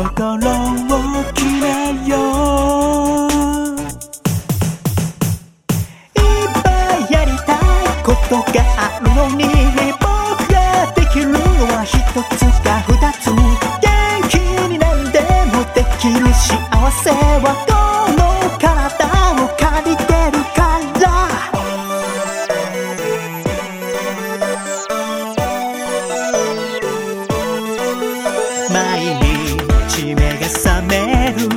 心を決めよういっぱいやりたいことがあるのに僕ができるのは一つか二つ元気になんでもできる幸せはってるから。目が覚める。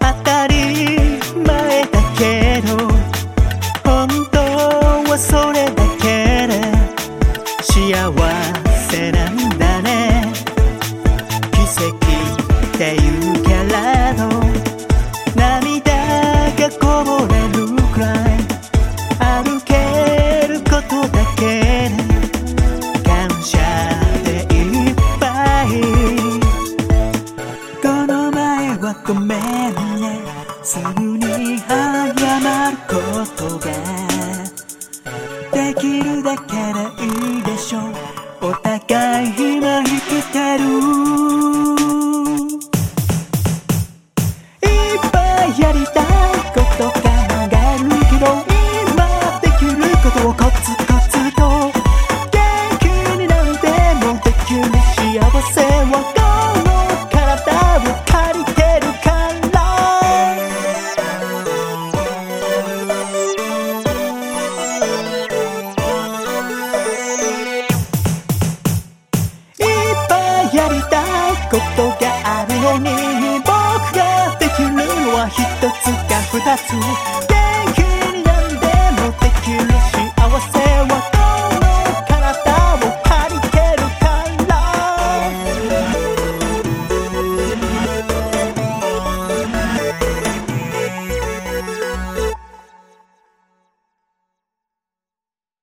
当たり前だけど本当はそれだけで幸せなんだね。奇跡っていうはごめんねすぐに謝ることができるだけでいいでしょう。お互い今生きてる。いっぱいやりたい。つか二つ